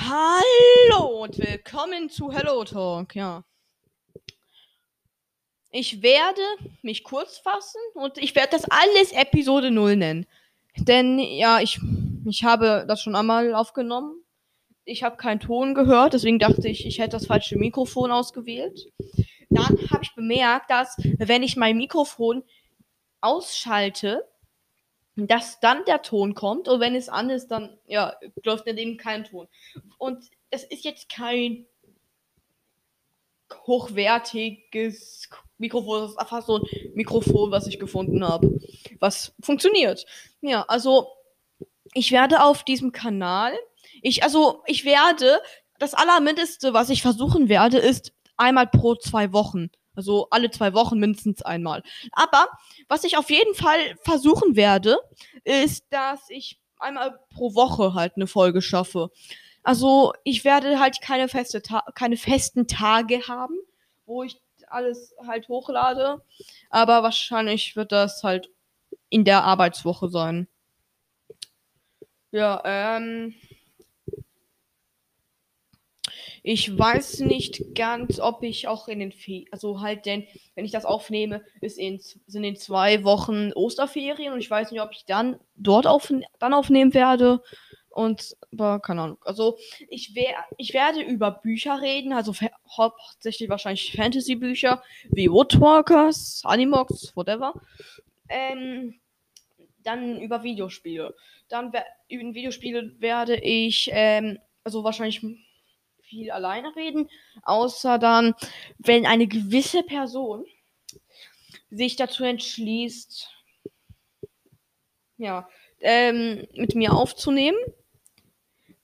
Hallo und willkommen zu Hello Talk, ja. Ich werde mich kurz fassen und ich werde das alles Episode 0 nennen. Denn ja, ich, ich habe das schon einmal aufgenommen. Ich habe keinen Ton gehört, deswegen dachte ich, ich hätte das falsche Mikrofon ausgewählt. Dann habe ich bemerkt, dass wenn ich mein Mikrofon ausschalte, dass dann der Ton kommt und wenn es an ist, dann ja, läuft dann eben kein Ton. Und es ist jetzt kein hochwertiges Mikrofon, das ist einfach so ein Mikrofon, was ich gefunden habe, was funktioniert. Ja, also ich werde auf diesem Kanal, ich also ich werde das allermindeste, was ich versuchen werde, ist einmal pro zwei Wochen also alle zwei Wochen mindestens einmal. Aber was ich auf jeden Fall versuchen werde, ist, dass ich einmal pro Woche halt eine Folge schaffe. Also ich werde halt keine, feste Ta keine festen Tage haben, wo ich alles halt hochlade. Aber wahrscheinlich wird das halt in der Arbeitswoche sein. Ja, ähm. Ich weiß nicht ganz, ob ich auch in den Fe also halt denn, wenn ich das aufnehme, ist in, sind in zwei Wochen Osterferien und ich weiß nicht, ob ich dann dort auf, dann aufnehmen werde. Und, aber keine Ahnung. Also, ich, wer, ich werde über Bücher reden, also hauptsächlich wahrscheinlich Fantasy-Bücher, wie Woodwalkers, Animox, whatever. Ähm, dann über Videospiele. Dann über Videospiele werde ich, ähm, also wahrscheinlich viel alleine reden, außer dann, wenn eine gewisse Person sich dazu entschließt, ja, ähm, mit mir aufzunehmen.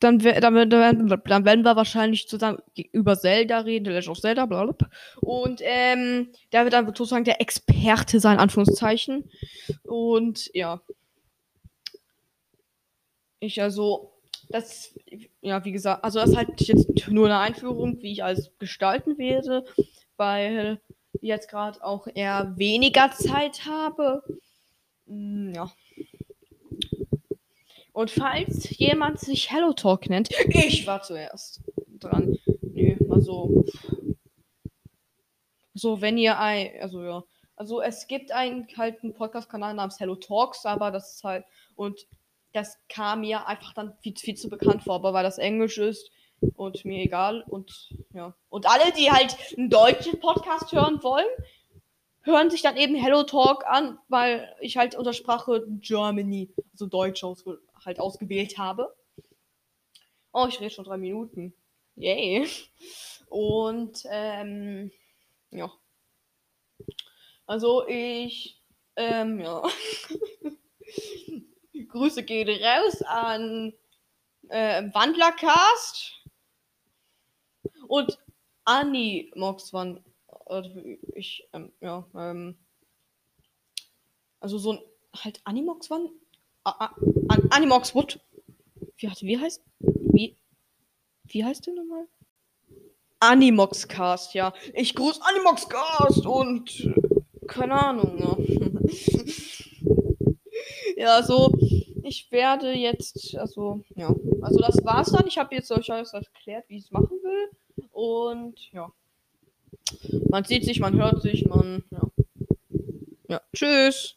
Dann, dann, dann, werden wir wahrscheinlich zusammen über Zelda reden, Legend of Zelda, blablabla. Und ähm, der wird dann sozusagen der Experte sein, Anführungszeichen. Und ja. Ich also das, ja, wie gesagt, also das ist halt jetzt nur eine Einführung, wie ich alles gestalten werde, weil ich jetzt gerade auch eher weniger Zeit habe. Hm, ja. Und falls jemand sich Hello Talk nennt, ich war zuerst dran. Nö, also. So, wenn ihr ein, also ja. Also es gibt einen kalten Podcast-Kanal namens Hello Talks, aber das ist halt, und das kam mir einfach dann viel, viel zu bekannt vor, aber weil das Englisch ist und mir egal und ja. Und alle, die halt einen deutschen Podcast hören wollen, hören sich dann eben Hello Talk an, weil ich halt unter Sprache Germany, also Deutsch aus, halt ausgewählt habe. Oh, ich rede schon drei Minuten. Yay. Und ähm, ja. Also ich ähm, ja. Grüße gehen raus an äh, Wandlercast und Animox waren ich ähm, ja ähm, also so ein halt Animox waren An Animox Wood wie, wie heißt wie wie heißt der nochmal? Animox Cast ja. Ich grüße Animox Cast und keine Ahnung ja, ja so ich werde jetzt, also, ja. Also das war's dann. Ich habe jetzt euch alles erklärt, wie ich es machen will. Und ja. Man sieht sich, man hört sich, man, ja. Ja. Tschüss.